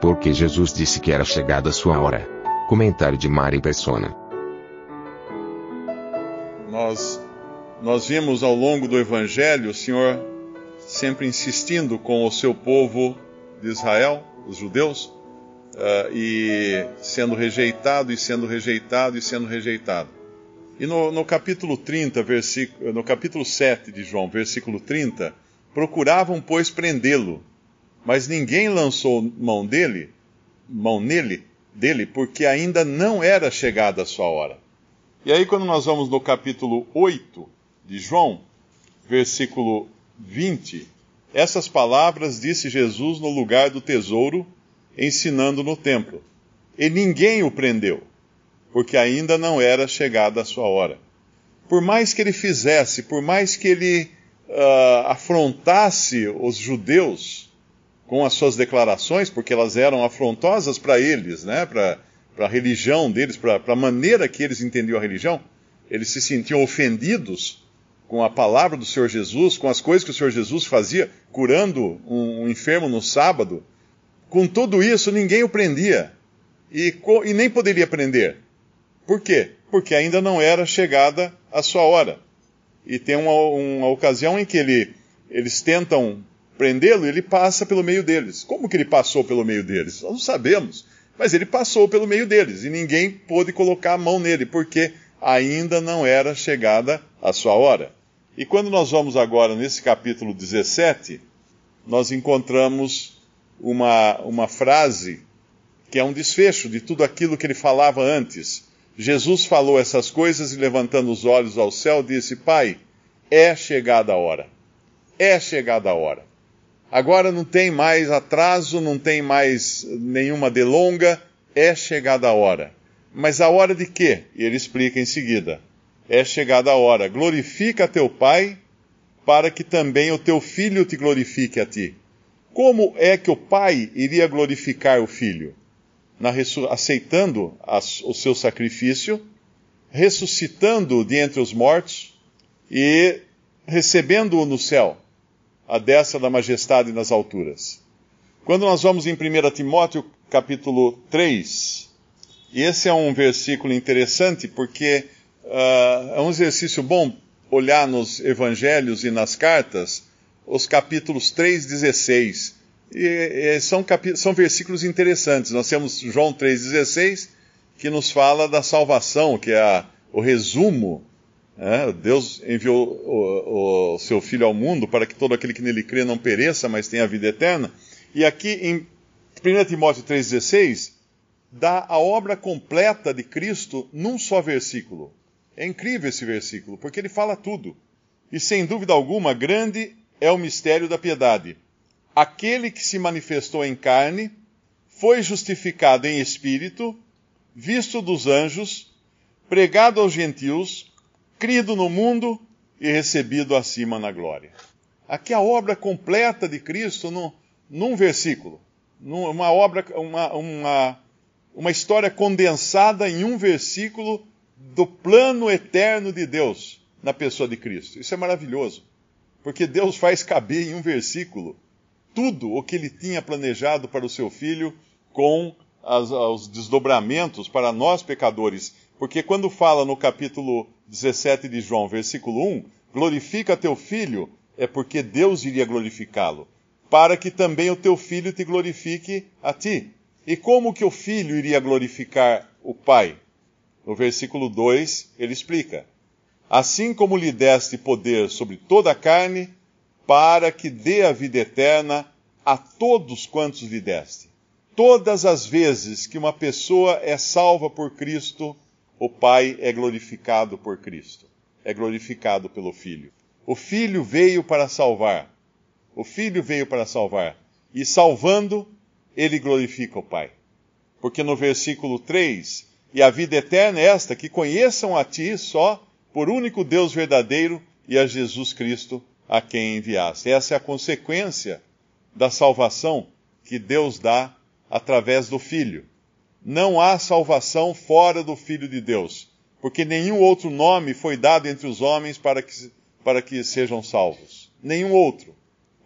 Porque Jesus disse que era chegada a sua hora. Comentário de Mari Persona. Nós, nós vimos ao longo do Evangelho o Senhor sempre insistindo com o seu povo de Israel, os judeus, uh, e sendo rejeitado, e sendo rejeitado, e sendo rejeitado. E no, no capítulo 30, versículo, no capítulo 7 de João, versículo 30, procuravam, pois, prendê-lo, mas ninguém lançou mão dele, mão nele, dele, porque ainda não era chegada a sua hora. E aí, quando nós vamos no capítulo 8 de João, versículo 20, essas palavras disse Jesus no lugar do tesouro, ensinando no templo. E ninguém o prendeu, porque ainda não era chegada a sua hora. Por mais que ele fizesse, por mais que ele uh, afrontasse os judeus com as suas declarações, porque elas eram afrontosas para eles, né, para a religião deles, para a maneira que eles entendiam a religião, eles se sentiam ofendidos com a palavra do Senhor Jesus, com as coisas que o Senhor Jesus fazia, curando um, um enfermo no sábado. Com tudo isso, ninguém o prendia. E, e nem poderia prender. Por quê? Porque ainda não era chegada a sua hora. E tem uma, uma ocasião em que ele, eles tentam prendê-lo ele passa pelo meio deles. Como que ele passou pelo meio deles? Nós não sabemos. Mas ele passou pelo meio deles e ninguém pôde colocar a mão nele, porque ainda não era chegada a sua hora. E quando nós vamos agora nesse capítulo 17, nós encontramos uma, uma frase que é um desfecho de tudo aquilo que ele falava antes. Jesus falou essas coisas e, levantando os olhos ao céu, disse: Pai, é chegada a hora. É chegada a hora. Agora não tem mais atraso, não tem mais nenhuma delonga, é chegada a hora. Mas a hora de quê? E ele explica em seguida. É chegada a hora. Glorifica teu Pai, para que também o teu filho te glorifique a ti. Como é que o Pai iria glorificar o filho? Aceitando as, o seu sacrifício, ressuscitando-o de entre os mortos e recebendo-o no céu a destra da majestade nas alturas. Quando nós vamos em 1 Timóteo capítulo 3, e esse é um versículo interessante porque uh, é um exercício bom olhar nos evangelhos e nas cartas os capítulos 3, 16. E, e são, são versículos interessantes. Nós temos João 3,16, que nos fala da salvação, que é a, o resumo é, Deus enviou o, o, seu Filho ao mundo para que todo aquele que nele crê não pereça, mas tenha vida eterna. E aqui em 1 Timóteo 3,16, dá a obra completa de Cristo num só versículo. É incrível esse versículo, porque ele fala tudo. E sem dúvida alguma, grande é o mistério da piedade. Aquele que se manifestou em carne, foi justificado em espírito, visto dos anjos, pregado aos gentios, crido no mundo e recebido acima na glória. Aqui a obra completa de Cristo num, num versículo. Uma obra, uma, uma, uma história condensada em um versículo do plano eterno de Deus na pessoa de Cristo. Isso é maravilhoso. Porque Deus faz caber em um versículo tudo o que ele tinha planejado para o seu filho com as, os desdobramentos para nós pecadores porque quando fala no capítulo 17 de João, versículo 1, glorifica teu filho, é porque Deus iria glorificá-lo, para que também o teu filho te glorifique a ti. E como que o filho iria glorificar o pai? No versículo 2, ele explica: Assim como lhe deste poder sobre toda a carne, para que dê a vida eterna a todos quantos lhe deste. Todas as vezes que uma pessoa é salva por Cristo, o Pai é glorificado por Cristo, é glorificado pelo Filho. O Filho veio para salvar. O Filho veio para salvar. E salvando, ele glorifica o Pai. Porque no versículo 3, e a vida eterna é esta, que conheçam a ti só, por único Deus verdadeiro, e a Jesus Cristo, a quem enviaste. Essa é a consequência da salvação que Deus dá através do Filho. Não há salvação fora do Filho de Deus, porque nenhum outro nome foi dado entre os homens para que, para que sejam salvos. Nenhum outro.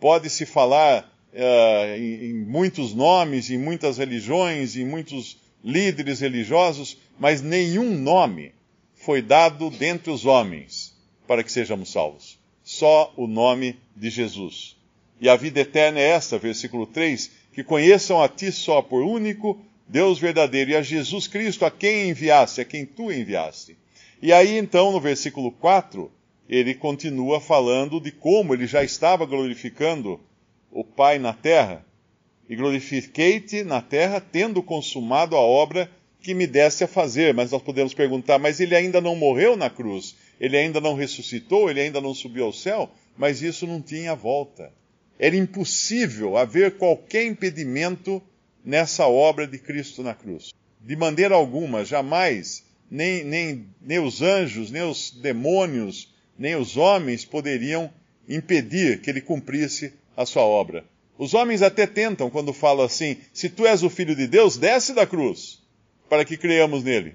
Pode-se falar uh, em, em muitos nomes, em muitas religiões, em muitos líderes religiosos, mas nenhum nome foi dado dentre os homens para que sejamos salvos. Só o nome de Jesus. E a vida eterna é esta, versículo 3, que conheçam a ti só por único Deus verdadeiro e a Jesus Cristo, a quem enviaste, a quem tu enviaste. E aí então, no versículo 4, ele continua falando de como ele já estava glorificando o Pai na terra. E glorifiquei-te na terra, tendo consumado a obra que me desse a fazer. Mas nós podemos perguntar, mas ele ainda não morreu na cruz? Ele ainda não ressuscitou? Ele ainda não subiu ao céu? Mas isso não tinha volta. Era impossível haver qualquer impedimento nessa obra de Cristo na cruz. De maneira alguma, jamais, nem, nem, nem os anjos, nem os demônios, nem os homens poderiam impedir que ele cumprisse a sua obra. Os homens até tentam quando falam assim: se tu és o filho de Deus, desce da cruz, para que creiamos nele.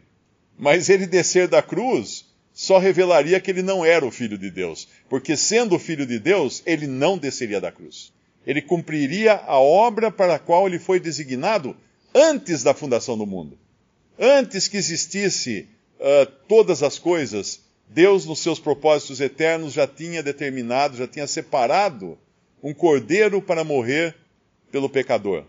Mas ele descer da cruz só revelaria que ele não era o filho de Deus, porque sendo o filho de Deus, ele não desceria da cruz. Ele cumpriria a obra para a qual ele foi designado antes da fundação do mundo. Antes que existisse uh, todas as coisas, Deus, nos seus propósitos eternos, já tinha determinado, já tinha separado um cordeiro para morrer pelo pecador.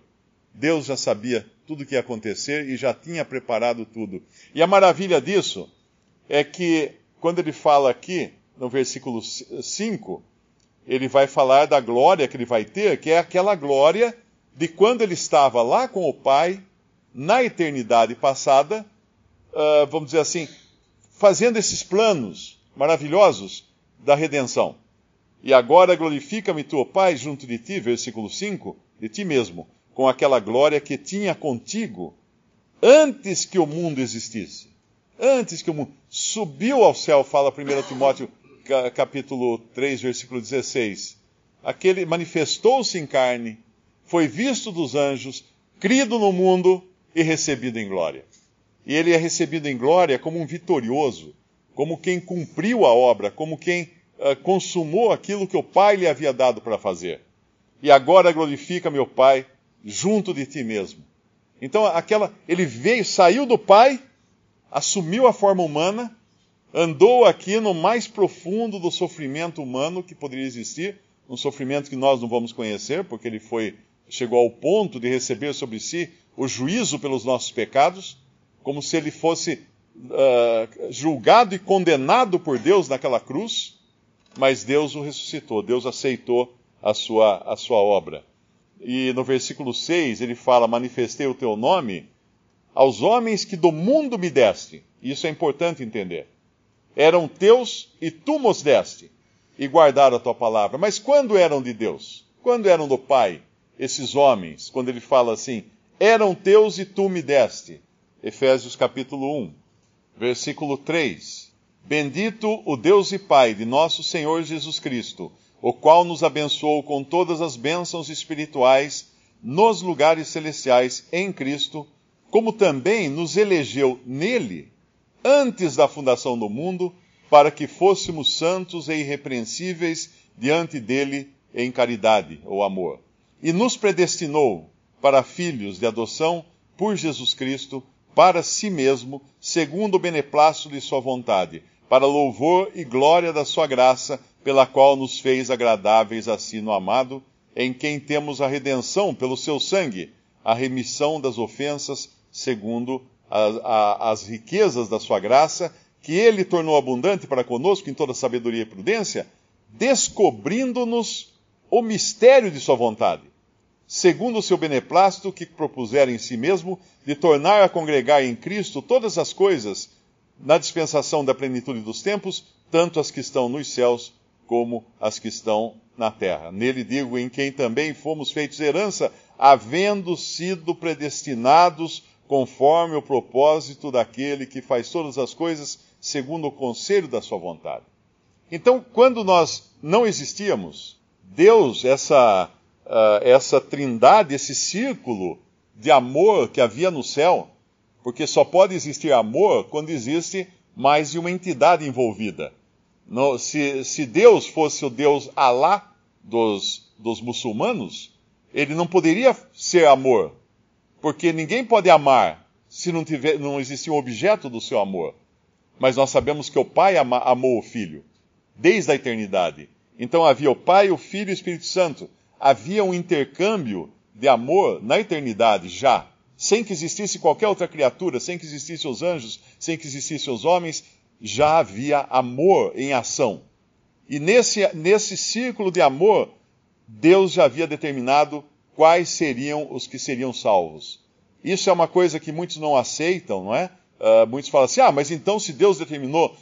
Deus já sabia tudo o que ia acontecer e já tinha preparado tudo. E a maravilha disso é que, quando ele fala aqui, no versículo 5, ele vai falar da glória que ele vai ter, que é aquela glória de quando ele estava lá com o Pai, na eternidade passada, uh, vamos dizer assim, fazendo esses planos maravilhosos da redenção. E agora glorifica-me tu, Pai, junto de ti, versículo 5, de ti mesmo, com aquela glória que tinha contigo antes que o mundo existisse. Antes que o mundo. Subiu ao céu, fala 1 Timóteo capítulo 3, versículo 16. Aquele manifestou-se em carne, foi visto dos anjos, crido no mundo e recebido em glória. E ele é recebido em glória como um vitorioso, como quem cumpriu a obra, como quem uh, consumou aquilo que o Pai lhe havia dado para fazer. E agora glorifica meu Pai junto de ti mesmo. Então, aquela, ele veio, saiu do Pai, assumiu a forma humana, andou aqui no mais profundo do sofrimento humano que poderia existir, um sofrimento que nós não vamos conhecer, porque ele foi chegou ao ponto de receber sobre si o juízo pelos nossos pecados, como se ele fosse uh, julgado e condenado por Deus naquela cruz, mas Deus o ressuscitou, Deus aceitou a sua, a sua obra. E no versículo 6 ele fala: Manifestei o teu nome aos homens que do mundo me deste. Isso é importante entender eram teus e tu mos deste, e guardaram a tua palavra. Mas quando eram de Deus? Quando eram do Pai? Esses homens, quando ele fala assim, eram teus e tu me deste. Efésios capítulo 1, versículo 3. Bendito o Deus e Pai de nosso Senhor Jesus Cristo, o qual nos abençoou com todas as bênçãos espirituais nos lugares celestiais em Cristo, como também nos elegeu nele antes da fundação do mundo, para que fôssemos santos e irrepreensíveis diante dele em caridade ou amor. E nos predestinou para filhos de adoção por Jesus Cristo, para si mesmo, segundo o beneplácito de sua vontade, para louvor e glória da sua graça, pela qual nos fez agradáveis a si no amado, em quem temos a redenção pelo seu sangue, a remissão das ofensas, segundo as riquezas da sua graça, que ele tornou abundante para conosco em toda sabedoria e prudência, descobrindo-nos o mistério de sua vontade, segundo o seu beneplácito que propusera em si mesmo de tornar a congregar em Cristo todas as coisas na dispensação da plenitude dos tempos, tanto as que estão nos céus como as que estão na terra. Nele digo, em quem também fomos feitos herança, havendo sido predestinados conforme o propósito daquele que faz todas as coisas segundo o conselho da sua vontade. Então, quando nós não existíamos, Deus, essa, uh, essa trindade, esse círculo de amor que havia no céu, porque só pode existir amor quando existe mais de uma entidade envolvida. No, se, se, Deus fosse o Deus Alá dos, dos muçulmanos, ele não poderia ser amor, porque ninguém pode amar se não, tiver, não existir um objeto do seu amor. Mas nós sabemos que o Pai ama, amou o Filho desde a eternidade. Então havia o Pai, o Filho e o Espírito Santo. Havia um intercâmbio de amor na eternidade já, sem que existisse qualquer outra criatura, sem que existissem os anjos, sem que existissem os homens, já havia amor em ação. E nesse, nesse círculo de amor, Deus já havia determinado quais seriam os que seriam salvos. Isso é uma coisa que muitos não aceitam, não é? Uh, muitos falam assim: ah, mas então se Deus determinou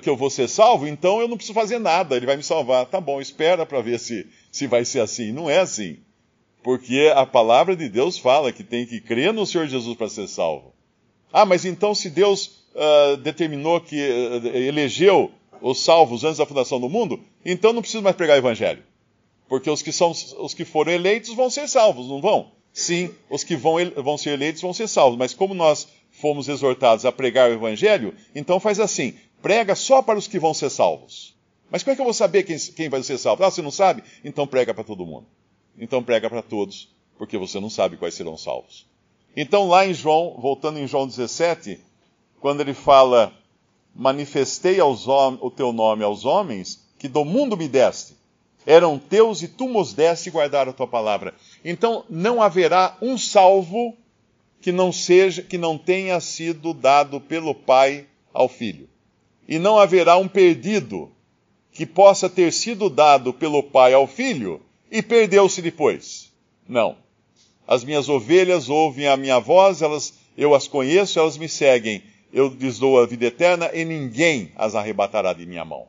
que eu vou ser salvo, então eu não preciso fazer nada, ele vai me salvar. Tá bom, espera para ver se, se vai ser assim. Não é assim. Porque a palavra de Deus fala que tem que crer no Senhor Jesus para ser salvo. Ah, mas então se Deus uh, determinou que uh, elegeu os salvos antes da fundação do mundo, então não preciso mais pregar o evangelho. Porque os que, são, os que foram eleitos vão ser salvos, não vão? Sim, os que vão, vão ser eleitos vão ser salvos. Mas como nós fomos exortados a pregar o evangelho, então faz assim: prega só para os que vão ser salvos. Mas como é que eu vou saber quem, quem vai ser salvo? Ah, você não sabe? Então prega para todo mundo. Então prega para todos, porque você não sabe quais serão salvos. Então, lá em João, voltando em João 17, quando ele fala: Manifestei aos o teu nome aos homens, que do mundo me deste. Eram teus e tu nos deste guardar a tua palavra. Então, não haverá um salvo que não seja, que não tenha sido dado pelo Pai ao Filho e não haverá um perdido que possa ter sido dado pelo pai ao filho e perdeu-se depois. Não. As minhas ovelhas ouvem a minha voz, elas, eu as conheço, elas me seguem. Eu lhes dou a vida eterna e ninguém as arrebatará de minha mão.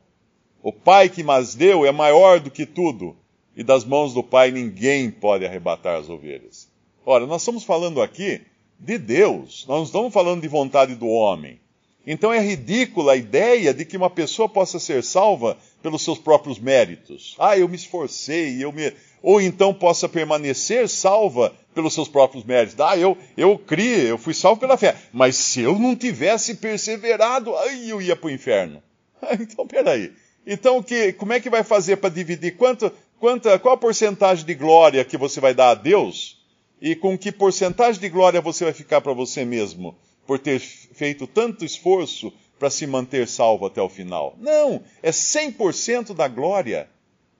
O Pai que mas deu é maior do que tudo, e das mãos do Pai ninguém pode arrebatar as ovelhas. Ora, nós estamos falando aqui de Deus, nós não estamos falando de vontade do homem. Então é ridícula a ideia de que uma pessoa possa ser salva pelos seus próprios méritos. Ah, eu me esforcei, eu me. Ou então possa permanecer salva pelos seus próprios méritos. Ah, eu, eu criei, eu fui salvo pela fé. Mas se eu não tivesse perseverado, aí eu ia para o inferno. então, peraí. Então, que, como é que vai fazer para dividir? Quanto, quanta, qual a porcentagem de glória que você vai dar a Deus? E com que porcentagem de glória você vai ficar para você mesmo? por ter feito tanto esforço para se manter salvo até o final. Não, é 100% da glória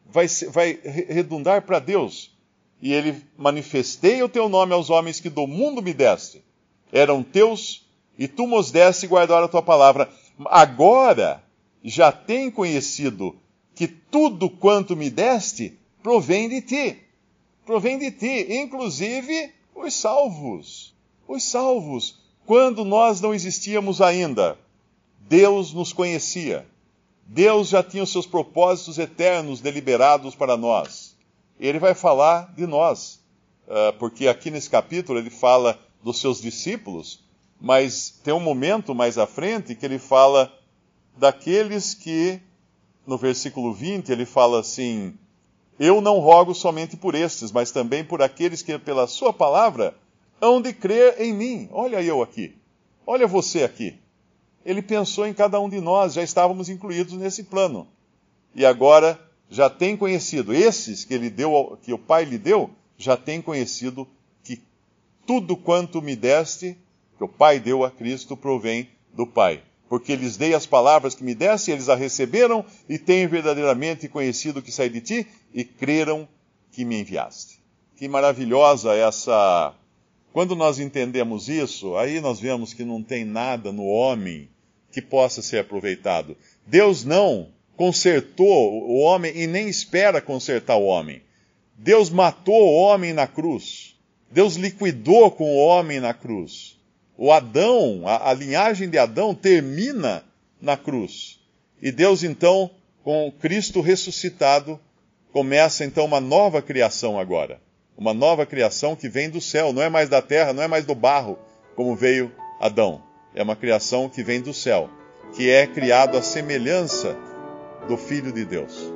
vai, vai redundar para Deus. E ele manifestei o teu nome aos homens que do mundo me deste. Eram teus e tu nos deste guardar a tua palavra. Agora já tem conhecido que tudo quanto me deste provém de ti. Provém de ti, inclusive os salvos. Os salvos quando nós não existíamos ainda, Deus nos conhecia. Deus já tinha os seus propósitos eternos deliberados para nós. Ele vai falar de nós, ah, porque aqui nesse capítulo ele fala dos seus discípulos, mas tem um momento mais à frente que ele fala daqueles que, no versículo 20, ele fala assim: Eu não rogo somente por estes, mas também por aqueles que, pela Sua palavra, hão de crer em mim. Olha eu aqui. Olha você aqui. Ele pensou em cada um de nós, já estávamos incluídos nesse plano. E agora já tem conhecido, esses que ele deu, que o Pai lhe deu, já tem conhecido que tudo quanto me deste, que o Pai deu a Cristo, provém do Pai. Porque lhes dei as palavras que me deste, eles a receberam e têm verdadeiramente conhecido que saí de ti e creram que me enviaste. Que maravilhosa essa quando nós entendemos isso, aí nós vemos que não tem nada no homem que possa ser aproveitado. Deus não consertou o homem e nem espera consertar o homem. Deus matou o homem na cruz. Deus liquidou com o homem na cruz. O Adão, a, a linhagem de Adão termina na cruz. E Deus então, com Cristo ressuscitado, começa então uma nova criação agora. Uma nova criação que vem do céu, não é mais da terra, não é mais do barro, como veio Adão. É uma criação que vem do céu, que é criado à semelhança do Filho de Deus.